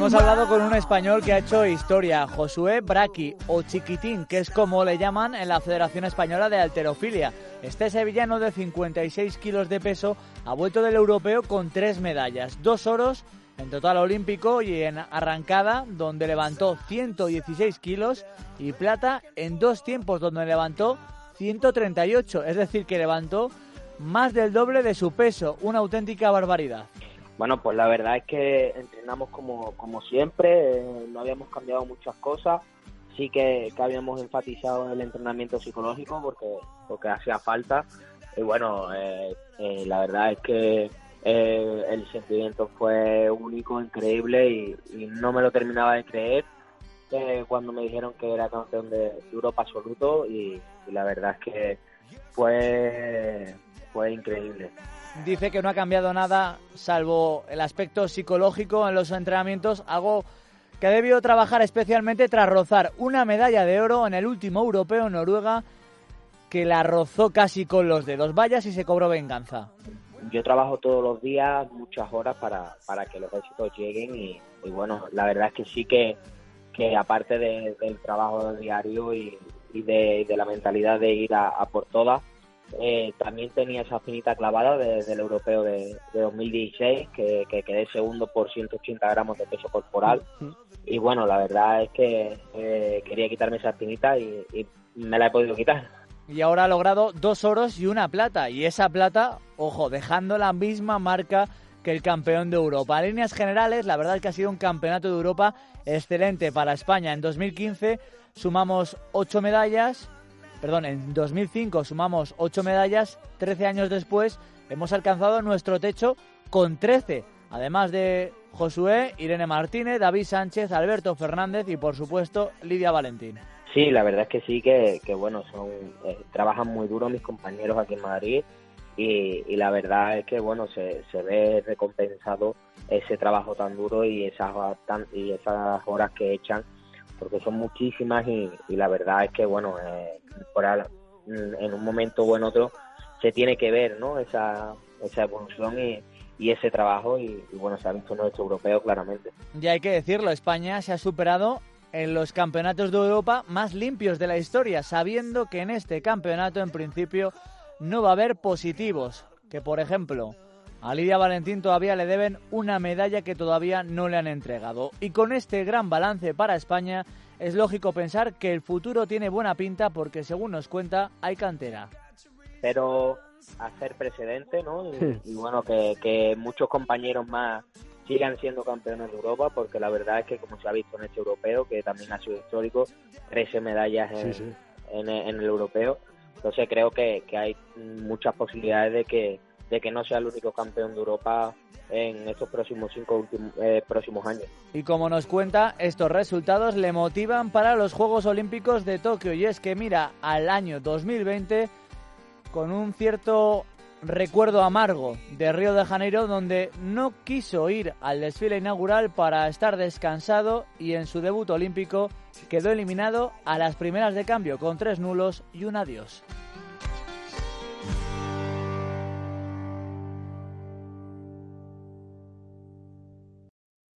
Hemos hablado con un español que ha hecho historia, Josué Braqui, o Chiquitín, que es como le llaman en la Federación Española de Alterofilia. Este sevillano de 56 kilos de peso ha vuelto del europeo con tres medallas, dos oros en total olímpico y en arrancada, donde levantó 116 kilos, y plata en dos tiempos, donde levantó 138, es decir, que levantó más del doble de su peso, una auténtica barbaridad. Bueno, pues la verdad es que entrenamos como, como siempre, eh, no habíamos cambiado muchas cosas, sí que, habíamos enfatizado el entrenamiento psicológico porque, porque hacía falta. Y bueno, eh, eh, la verdad es que el sentimiento fue único, increíble y, no me lo terminaba de creer cuando me dijeron que era campeón de Europa absoluto y, y la verdad es que fue, fue increíble dice que no ha cambiado nada salvo el aspecto psicológico en los entrenamientos, algo que ha debido trabajar especialmente tras rozar una medalla de oro en el último europeo en Noruega que la rozó casi con los dedos. Vaya si se cobró venganza. Yo trabajo todos los días, muchas horas para, para que los éxitos lleguen y, bueno, la verdad es que sí que, que aparte del trabajo diario y, de, la mentalidad de ir a por todas, eh, también tenía esa finita clavada desde el europeo de, 2016, que, quedé segundo por 180 gramos de peso corporal. Y bueno, la verdad es que eh, quería quitarme esa finita y, me la he podido quitar. Y ahora ha logrado dos oros y una plata. Y esa plata, ojo, dejando la misma marca que el campeón de Europa. A líneas generales, la verdad es que ha sido un campeonato de Europa excelente para España. En 2015 sumamos ocho medallas, perdón, en 2005 sumamos 8 medallas, 13 años después hemos alcanzado nuestro techo con 13, además de Josué, Irene Martínez, David Sánchez, Alberto Fernández y por supuesto Lidia Valentín. Sí, la verdad es que sí, que, bueno, son eh, trabajan muy duro mis compañeros aquí en Madrid y, la verdad es que bueno, se, se ve recompensado ese trabajo tan duro y esas, y esas horas que echan porque son muchísimas y, la verdad es que, bueno, eh, en un momento o en otro se tiene que ver, ¿no? Esa, esa evolución y, ese trabajo y, bueno, se ha visto en nuestro europeo claramente. Y hay que decirlo, España se ha superado en los campeonatos de Europa más limpios de la historia, sabiendo que en este campeonato en principio no va a haber positivos, que por ejemplo a Lidia Valentín todavía le deben una medalla que todavía no le han entregado. Y con este gran balance para España, es lógico pensar que el futuro tiene buena pinta porque, según nos cuenta, hay cantera. Pero hacer precedente, ¿no? Y, bueno, que, muchos compañeros más sigan siendo campeones de Europa, porque la verdad es que, como se ha visto en este europeo, que también ha sido histórico, 13 medallas en, el europeo. Entonces creo que hay muchas posibilidades de que de que no sea el único campeón de Europa en estos próximos cinco eh, próximos años. Y como nos cuenta, estos resultados le motivan para los Juegos Olímpicos de Tokio y es que mira al año 2020 con un cierto recuerdo amargo de Río de Janeiro donde no quiso ir al desfile inaugural para estar descansado y en su debut olímpico quedó eliminado a las primeras de cambio con tres nulos y un adiós.